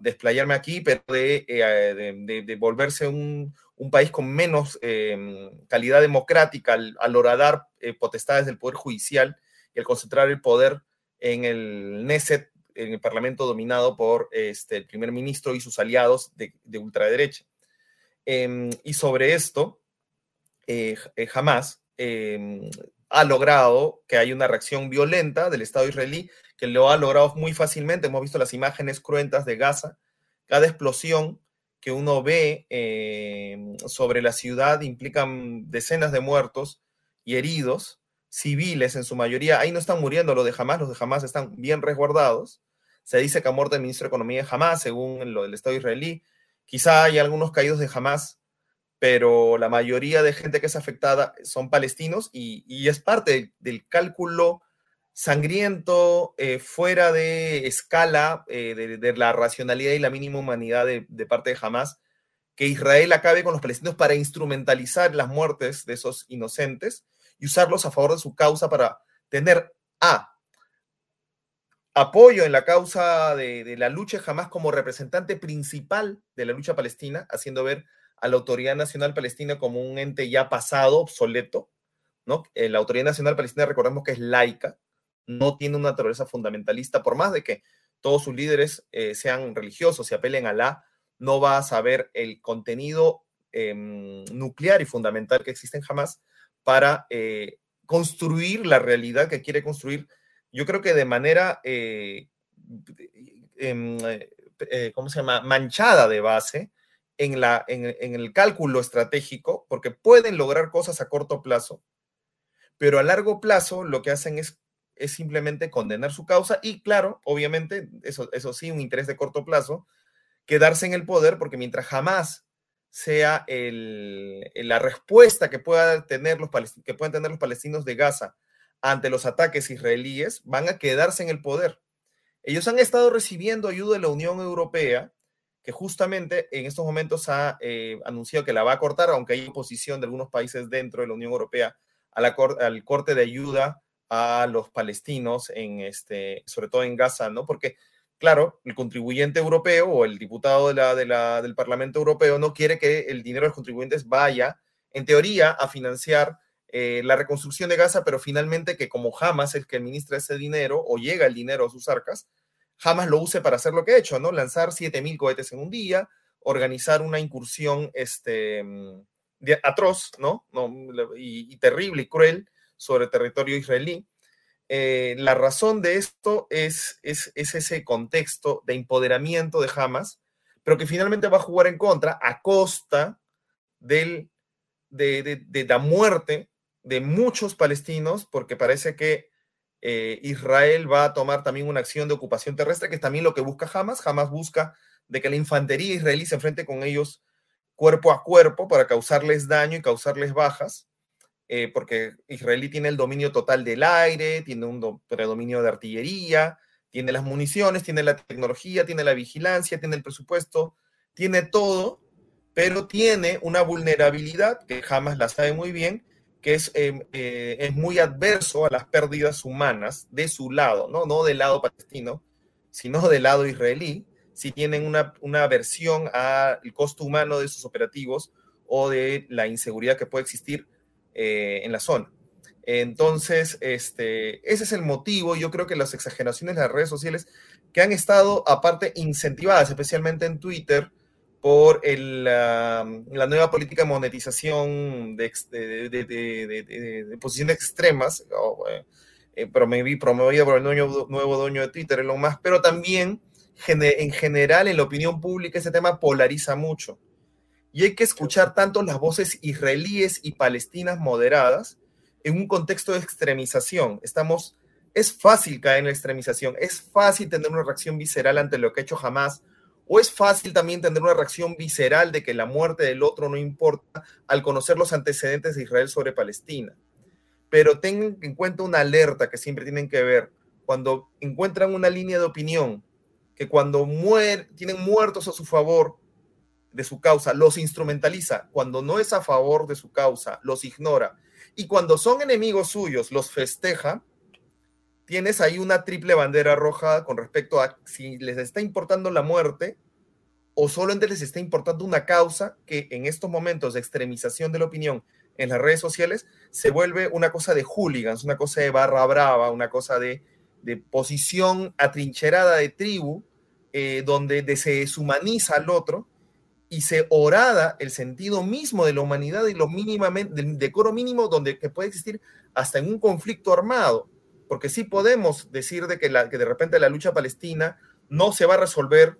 desplayarme aquí, pero de, eh, de volverse un, un país con menos em, calidad democrática al, al horadar eh, potestades del Poder Judicial y al concentrar el poder en el Neset, en el Parlamento dominado por este, el primer ministro y sus aliados de, ultraderecha. Em, y sobre esto, eh, eh, jamás em, ha logrado que haya una reacción violenta del Estado israelí, que lo ha logrado muy fácilmente. Hemos visto las imágenes cruentas de Gaza. Cada explosión que uno ve eh, sobre la ciudad implican decenas de muertos y heridos, civiles en su mayoría. Ahí no están muriendo los de Hamas, los de Hamas están bien resguardados. Se dice que ha muerto el ministro de Economía de Hamas, según lo del Estado israelí. Quizá hay algunos caídos de Hamas, pero la mayoría de gente que es afectada son palestinos y, es parte del cálculo sangriento, eh, fuera de escala eh, de, la racionalidad y la mínima humanidad de, parte de Hamas, que Israel acabe con los palestinos para instrumentalizar las muertes de esos inocentes y usarlos a favor de su causa para tener A, apoyo en la causa de, la lucha Hamas como representante principal de la lucha palestina, haciendo ver a la Autoridad Nacional Palestina como un ente ya pasado, obsoleto, ¿no? Eh, la Autoridad Nacional Palestina recordemos que es laica, no tiene una naturaleza fundamentalista, por más de que todos sus líderes eh, sean religiosos y apelen a la, no va a saber el contenido em, nuclear y fundamental que existe en para eh, construir la realidad que quiere construir, yo creo que de manera, eh, em, ¿cómo se llama?, manchada de base en, la, en el cálculo estratégico, porque pueden lograr cosas a corto plazo, pero a largo plazo lo que hacen es es simplemente condenar su causa y, claro, obviamente, eso, eso sí, un interés de corto plazo, quedarse en el poder, porque mientras jamás sea la respuesta que, pueda tener los que puedan tener los palestinos de Gaza ante los ataques israelíes, van a quedarse en el poder. Ellos han estado recibiendo ayuda de la Unión Europea, que justamente en estos momentos ha eh, anunciado que la va a cortar, aunque hay oposición de algunos países dentro de la Unión Europea al corte de ayuda a los palestinos, en este, sobre todo en Gaza, ¿no? Porque, claro, el contribuyente europeo o el diputado de la, de la, del Parlamento Europeo no quiere que el dinero de los contribuyentes vaya, en teoría, a financiar eh, la reconstrucción de Gaza, pero finalmente que como Hamas es el que administra ese dinero o llega el dinero a sus arcas, Hamas lo use para hacer lo que ha hecho, ¿no? Lanzar 7.000 cohetes en un día, organizar una incursión este, mm, atroz, ¿no? no y, y, terrible y cruel sobre territorio israelí. Eh, la razón de esto es, es, ese contexto de empoderamiento de Hamas, pero que finalmente va a jugar en contra a costa del, de, la muerte de muchos palestinos, porque parece que eh, Israel va a tomar también una acción de ocupación terrestre, que es también lo que busca Hamas. Hamas busca de que la infantería israelí se enfrente con ellos cuerpo a cuerpo para causarles daño y causarles bajas. Eh, porque Israel tiene el dominio total del aire, tiene un predominio de artillería, tiene las municiones, tiene la tecnología, tiene la vigilancia, tiene el presupuesto, tiene todo, pero tiene una vulnerabilidad que jamás la sabe muy bien, que es, em, eh, es muy adverso a las pérdidas humanas de su lado, ¿no? No del lado palestino, sino del lado israelí, si tienen una, una aversión al costo humano de sus operativos o de la inseguridad que puede existir eh, en la zona. Entonces, este, ese es el motivo, yo creo que las exageraciones de las redes sociales que han estado aparte incentivadas, especialmente en Twitter, por la nueva política de monetización de, de, posiciones extremas, eh, eh, promovida por el nuevo, nuevo dueño de Twitter, Elon Musk, pero también en general en la opinión pública ese tema polariza mucho. Y hay que escuchar tanto las voces israelíes y palestinas moderadas en un contexto de extremización. Estamos, es fácil caer en la extremización, es fácil tener una reacción visceral ante lo que ha hecho jamás, o es fácil también tener una reacción visceral de que la muerte del otro no importa al conocer los antecedentes de Israel sobre Palestina. Pero tengan en cuenta una alerta que siempre tienen que ver cuando encuentran una línea de opinión que cuando tienen muertos a su favor de su causa, los instrumentaliza, cuando no es a favor de su causa, los ignora, y cuando son enemigos suyos, los festeja, tienes ahí una triple bandera roja con respecto a si les está importando la muerte o solamente les está importando una causa que en estos momentos de extremización de la opinión en las redes sociales se vuelve una cosa de hooligans, una cosa de barra brava, una cosa de, posición atrincherada de tribu, eh, donde se deshumaniza al otro y se orada el sentido mismo de la humanidad y lo mínimamente, del decoro mínimo donde que puede existir hasta en un conflicto armado, porque sí podemos decir de que, la, que de repente la lucha palestina no se va a resolver,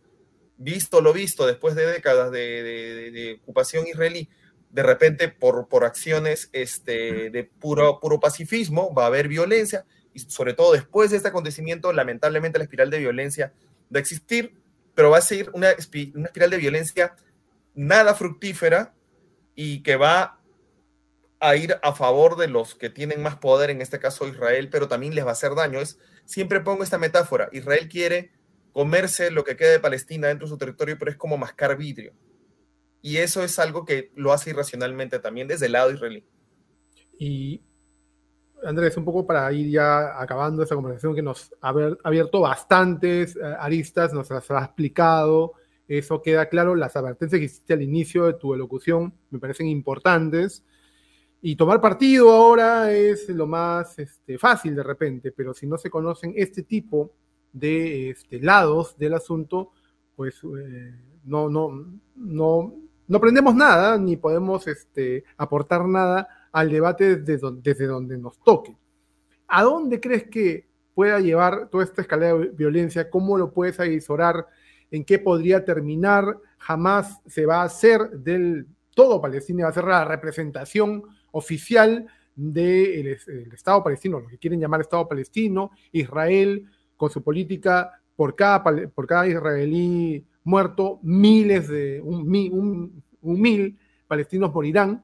visto lo visto, después de décadas de, ocupación israelí, de repente por, por acciones este, de puro, puro pacifismo, va a haber violencia, y sobre todo después de este acontecimiento, lamentablemente la espiral de violencia va a existir, pero va a ser una, una espiral de violencia nada fructífera y que va a ir a favor de los que tienen más poder, en este caso Israel, pero también les va a hacer daño. Es, siempre pongo esta metáfora, Israel quiere comerse lo que queda de Palestina dentro de su territorio, pero es como mascar vidrio. Y eso es algo que lo hace irracionalmente también desde el lado israelí. Y Andrés, un poco para ir ya acabando esta conversación que nos ha abierto bastantes eh, aristas, nos las ha explicado, eso queda claro. Las advertencias que hiciste al inicio de tu elocución me parecen importantes. Y tomar partido ahora es lo más este, fácil de repente, pero si no se conocen este tipo de este, lados del asunto, pues eh, no, no, no, no aprendemos nada ni podemos este, aportar nada al debate desde donde, desde donde nos toque. ¿A dónde crees que pueda llevar toda esta escalera de violencia? ¿Cómo lo puedes avisorar? En qué podría terminar, jamás se va a hacer del todo Palestina, va a ser la representación oficial del Estado palestino, lo que quieren llamar Estado palestino, Israel, con su política por cada, israelí muerto, miles de, un, mil palestinos morirán,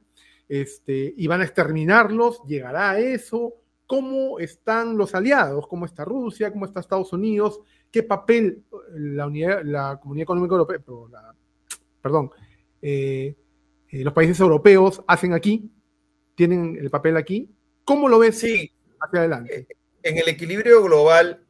este, y van a exterminarlos, llegará a eso, cómo están los aliados, cómo está Rusia, cómo está Estados Unidos, qué papel la, unidad, la Comunidad Económica Europea, perdón, eh, eh, los países europeos hacen aquí, tienen el papel aquí. ¿Cómo lo ves sí. hacia adelante? Eh, en el equilibrio global,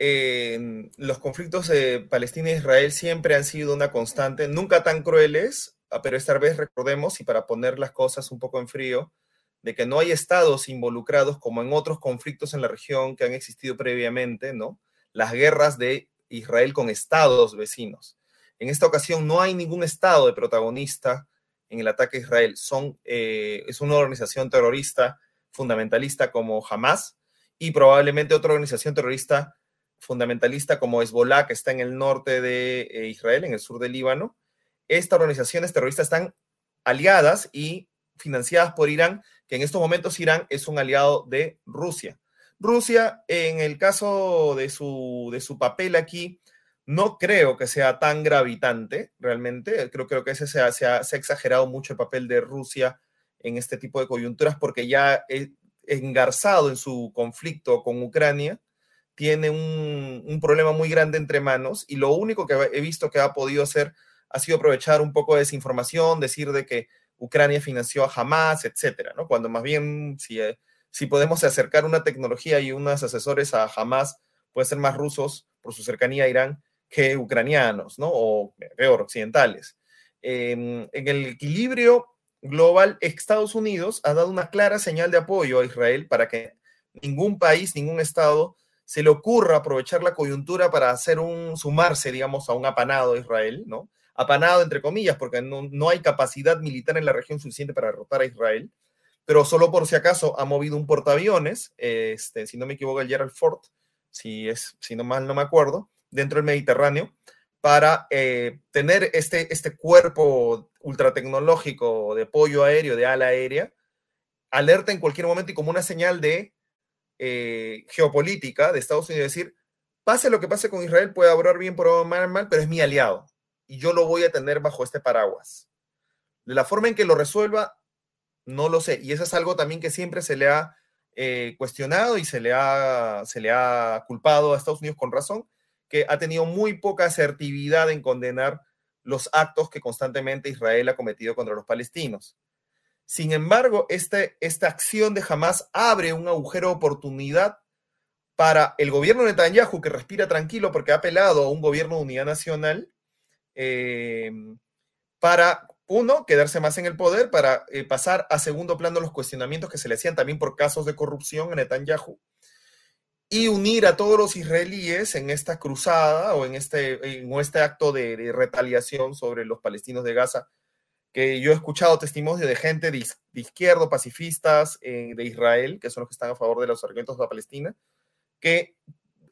los conflictos de Palestina e Israel siempre han sido una constante, nunca tan crueles, ah, pero esta vez recordemos, y para poner las cosas un poco en frío, de que no hay estados involucrados como en otros conflictos en la región que han existido previamente, ¿no? Las guerras de Israel con estados vecinos. En esta ocasión no hay ningún estado de protagonista en el ataque a Israel. Son, eh, es una organización terrorista fundamentalista como Hamas y probablemente otra organización terrorista fundamentalista como Hezbollah, que está en el norte de eh, Israel, en el sur del Líbano. Estas organizaciones terroristas están aliadas y financiadas por Irán, que en estos momentos Irán es un aliado de Rusia. Rusia, en el caso de su, de su papel aquí, no creo que sea tan gravitante, realmente. Creo, creo que ese se ha, se, ha, exagerado mucho el papel de Rusia en este tipo de coyunturas porque ya es engarzado en su conflicto con Ucrania, tiene un, un, problema muy grande entre manos y lo único que he visto que ha podido hacer ha sido aprovechar un poco de desinformación, decir de que Ucrania financió a Hamas, etcétera, ¿no? Cuando más bien, si, eh, si podemos acercar una tecnología y unos asesores a Hamas, pueden ser más rusos por su cercanía a Irán que ucranianos, ¿no? O peor, occidentales. Em, en el equilibrio global, Estados Unidos ha dado una clara señal de apoyo a Israel para que ningún país, ningún Estado se le ocurra aprovechar la coyuntura para hacer un, sumarse, digamos, a un apanado de Israel, ¿no? Apanado entre comillas, porque no, hay capacidad militar en la región suficiente para derrotar a Israel, pero solo por si acaso ha movido un portaaviones, este, si no me equivoco, el Gerald Ford, si, es, si no mal no me acuerdo, dentro del Mediterráneo, para eh, tener este, este cuerpo ultratecnológico de apoyo aéreo, de ala aérea, alerta en cualquier momento y como una señal de eh, geopolítica de Estados Unidos, decir, pase lo que pase con Israel, puede obrar bien, por mal, mal, pero es mi aliado y yo lo voy a tener bajo este paraguas. De la forma en que lo resuelva, no lo sé. Y eso es algo también que siempre se le ha eh, cuestionado y se le, ha, se le ha culpado a Estados Unidos con razón, que ha tenido muy poca asertividad en condenar los actos que constantemente Israel ha cometido contra los palestinos. Sin embargo, este, esta acción de Hamas abre un agujero de oportunidad para el gobierno de Netanyahu, que respira tranquilo porque ha apelado a un gobierno de unidad nacional, eh, para, uno, quedarse más en el poder, para eh, pasar a segundo plano los cuestionamientos que se le hacían también por casos de corrupción en Netanyahu, y unir a todos los israelíes en esta cruzada o en este, en este acto de, retaliación sobre los palestinos de Gaza, que yo he escuchado testimonios de gente de, izquierdo, pacifistas eh, de Israel, que son los que están a favor de los argumentos de Palestina, que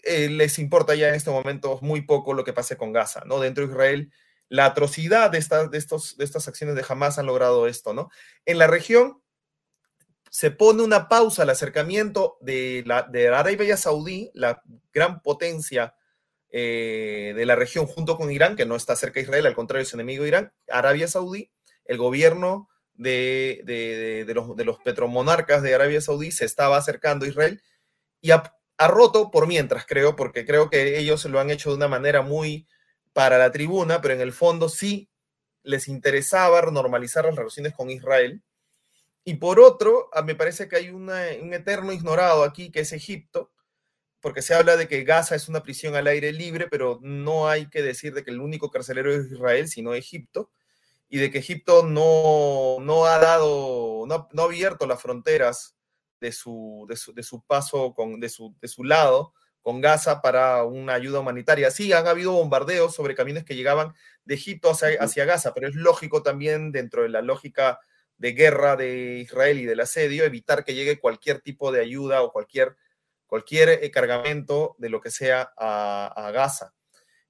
eh, les importa ya en este momento muy poco lo que pase con Gaza, ¿no? Dentro de Israel, la atrocidad de estas, de estos, de estas acciones de Hamas han logrado esto, ¿no? En la región, se pone una pausa al acercamiento de, la, de Arabia Saudí, la gran potencia eh, de la región, junto con Irán, que no está cerca de Israel, al contrario, es enemigo de Irán, Arabia Saudí, el gobierno de, de, los, de los petromonarcas de Arabia Saudí se estaba acercando a Israel y ha, ha, roto por mientras, creo, porque creo que ellos lo han hecho de una manera muy para la tribuna, pero en el fondo sí les interesaba normalizar las relaciones con Israel. Y por otro, me parece que hay un eterno ignorado aquí, que es Egipto, porque se habla de que Gaza es una prisión al aire libre, pero no hay que decir de que el único carcelero es Israel, sino Egipto, y de que Egipto no, no ha dado, no, no, abierto las fronteras de su, de su, paso, con, de, su, de su lado con Gaza para una ayuda humanitaria. Sí, han habido bombardeos sobre camiones que llegaban de Egipto hacia, hacia Gaza, pero es lógico también dentro de la lógica de guerra de Israel y del asedio, evitar que llegue cualquier tipo de ayuda o cualquier, cualquier eh, cargamento de lo que sea a, Gaza.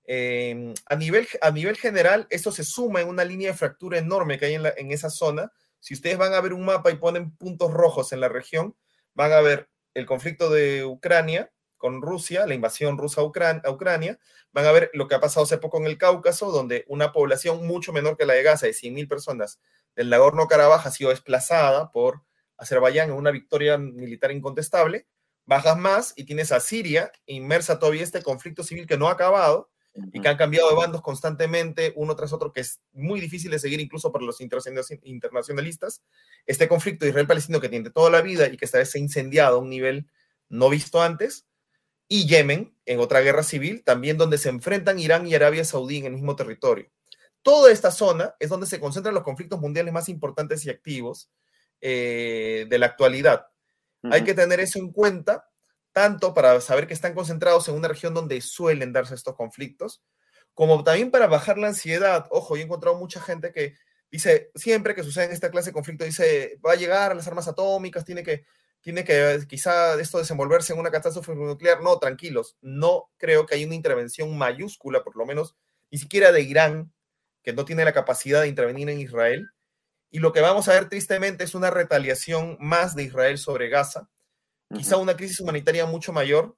Em, a, nivel, a nivel general, esto se suma en una línea de fractura enorme que hay en, en esa zona. Si ustedes van a ver un mapa y ponen puntos rojos en la región, van a ver el conflicto de Ucrania con Rusia, la invasión rusa a, Ucrania, van a ver lo que ha pasado hace poco en el Cáucaso, donde una población mucho menor que la de Gaza, de 100.000 personas, del Nagorno-Karabaj ha sido desplazada por Azerbaiyán en una victoria militar incontestable, bajas más y tienes a Siria inmersa todavía este conflicto civil que no ha acabado y que han cambiado de bandos constantemente uno tras otro, que es muy difícil de seguir incluso para los internacionalistas. Este conflicto Israel-Palestino que tiene toda la vida y que esta vez se ha incendiado a un nivel no visto antes, y Yemen, en otra guerra civil, también donde se enfrentan Irán y Arabia Saudí en el mismo territorio. Toda esta zona es donde se concentran los conflictos mundiales más importantes y activos eh, de la actualidad. Hay que tener eso en cuenta, tanto para saber que están concentrados en una región donde suelen darse estos conflictos, como también para bajar la ansiedad. Ojo, yo he encontrado mucha gente que dice, siempre que sucede en esta clase de conflicto, dice, va a llegar a las armas atómicas, tiene que, tiene que quizá esto desenvolverse en una catástrofe nuclear. No, tranquilos, no creo que haya una intervención mayúscula, por lo menos, ni siquiera de Irán, que no tiene la capacidad de intervenir en Israel. Y lo que vamos a ver tristemente es una retaliación más de Israel sobre Gaza, quizá una crisis humanitaria mucho mayor.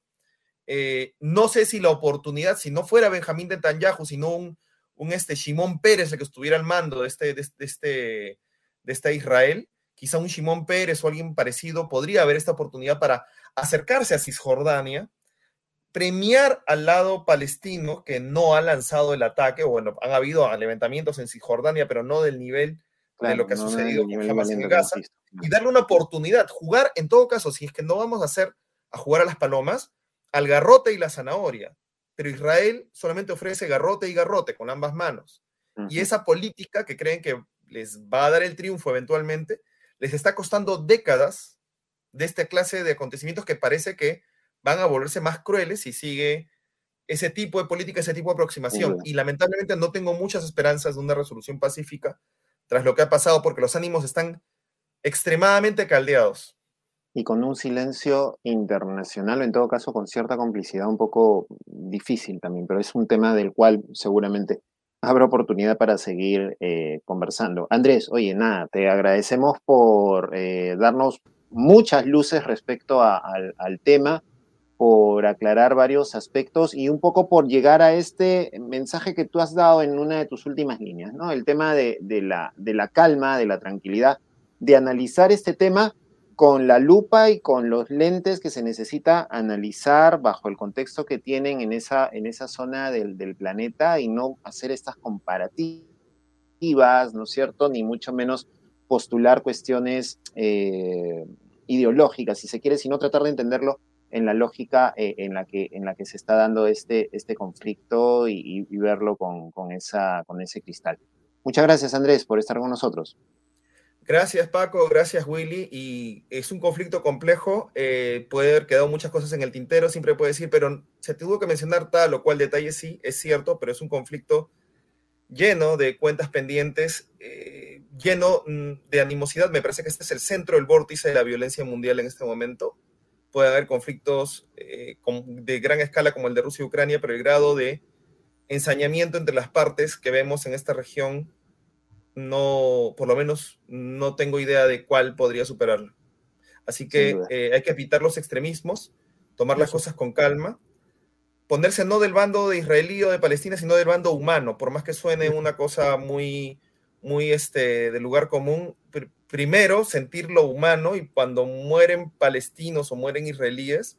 Eh, no sé si la oportunidad, si no fuera Benjamín Netanyahu, sino un, un este Shimon Pérez el que estuviera al mando de este, de, este, de este Israel, quizá un Shimon Pérez o alguien parecido podría haber esta oportunidad para acercarse a Cisjordania premiar al lado palestino que no ha lanzado el ataque, bueno, han habido levantamientos en Cisjordania, pero no del nivel de lo que ha sucedido con Hamas en Gaza y darle una oportunidad, jugar en todo caso, si es que no vamos a hacer a jugar a las palomas, al garrote y la zanahoria. Pero Israel solamente ofrece garrote y garrote con ambas manos. Y esa política que creen que les va a dar el triunfo eventualmente, les está costando décadas de esta clase de acontecimientos que parece que van a volverse más crueles si sigue ese tipo de política, ese tipo de aproximación. Y lamentablemente no tengo muchas esperanzas de una resolución pacífica tras lo que ha pasado porque los ánimos están extremadamente caldeados. Y con un silencio internacional, en todo caso con cierta complicidad un poco difícil también, pero es un tema del cual seguramente habrá oportunidad para seguir eh, conversando. Andrés, oye, nada, te agradecemos por eh, darnos muchas luces respecto al, tema, por aclarar varios aspectos y un poco por llegar a este mensaje que tú has dado en una de tus últimas líneas, ¿no? El tema de, la, de la calma, de la tranquilidad, de analizar este tema con la lupa y con los lentes que se necesita analizar bajo el contexto que tienen en esa, en esa zona del, planeta y no hacer estas comparativas, ¿no es cierto? Ni mucho menos postular cuestiones eh, ideológicas, si se quiere, sino tratar de entenderlo en la lógica eh, en, la que, en la que se está dando este, este conflicto y, verlo con, con, esa, con ese cristal. Muchas gracias, Andrés, por estar con nosotros. Gracias Paco, gracias Willy. Y es un conflicto complejo, eh, puede haber quedado muchas cosas en el tintero, siempre puede decir, pero se tuvo que mencionar tal o cual detalle, sí, es cierto, pero es un conflicto lleno de cuentas pendientes, eh, lleno mm, de animosidad. Me parece que este es el centro, el vórtice de la violencia mundial en este momento. Puede haber conflictos eh, de gran escala como el de Rusia y Ucrania, pero el grado de ensañamiento entre las partes que vemos en esta región no, por lo menos no tengo idea de cuál podría superarlo. Así que eh, hay que evitar los extremismos, tomar las cosas con calma, ponerse no del bando de israelí o de Palestina, sino del bando humano, por más que suene una cosa muy, muy este, de lugar común. primero, sentir lo humano y cuando mueren palestinos o mueren israelíes,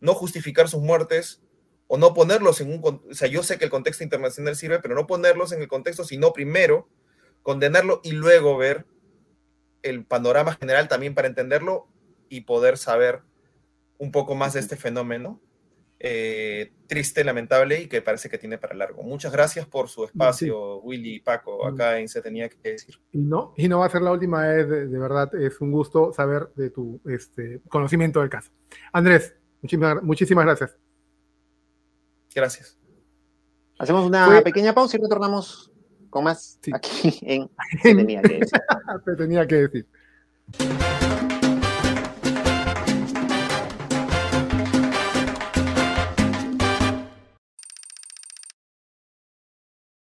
no justificar sus muertes o no ponerlos en un... O sea, yo sé que el contexto internacional sirve, pero no ponerlos en el contexto, sino primero condenarlo y luego ver el panorama general también para entenderlo y poder saber un poco más de este fenómeno eh, triste, lamentable y que parece que tiene para largo. Muchas gracias por su espacio, Willy y Paco, acá en Se Tenía que Decir. Y no, y no va a ser la última vez, de, verdad, es un gusto saber de tu este, conocimiento del caso. Andrés, muchísimas, muchísimas gracias. Gracias. Hacemos una pequeña pausa y retornamos con más aquí en Se tenía que decir. Se tenía que decir.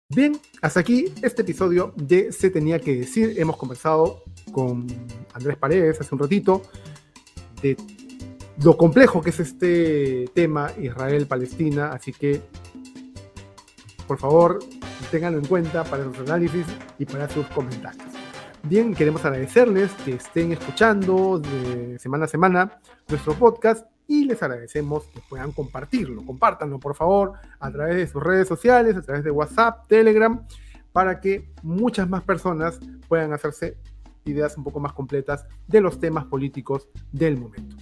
Bien, hasta aquí este episodio de Se tenía que decir. Hemos conversado con Andrés Paredes hace un ratito de lo complejo que es este tema Israel-Palestina, así que por favor tenganlo en cuenta para sus análisis y para sus comentarios. Bien, queremos agradecerles que estén escuchando de semana a semana nuestro podcast y les agradecemos que puedan compartirlo. Compártanlo, por favor, a través de sus redes sociales, a través de WhatsApp, Telegram, para que muchas más personas puedan hacerse ideas un poco más completas de los temas políticos del momento.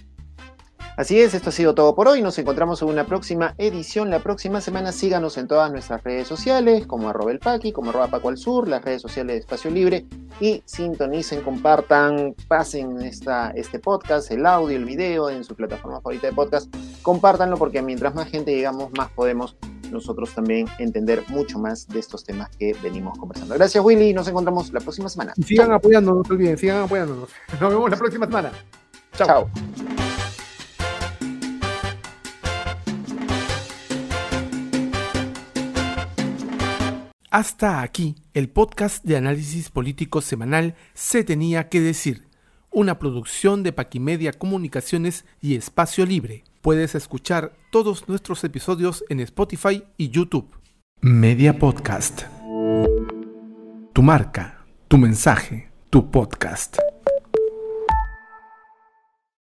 Así es, esto ha sido todo por hoy. Nos encontramos en una próxima edición. La próxima semana síganos en todas nuestras redes sociales, como arroba el Paqui, como arroba Paco al Sur, las redes sociales de Espacio Libre. Y sintonicen, compartan, pasen esta, este podcast, el audio, el video en su plataforma favorita de podcast. Compártanlo porque mientras más gente llegamos, más podemos nosotros también entender mucho más de estos temas que venimos conversando. Gracias, Willy. Nos encontramos la próxima semana. sigan apoyándonos, no se olviden, sigan apoyándonos. Nos vemos la próxima semana. Chao. Chao. Hasta aquí el podcast de análisis político semanal Se tenía que decir, una producción de Paquimedia Comunicaciones y Espacio Libre. Puedes escuchar todos nuestros episodios en Spotify y YouTube. Media Podcast. Tu marca, tu mensaje, tu podcast.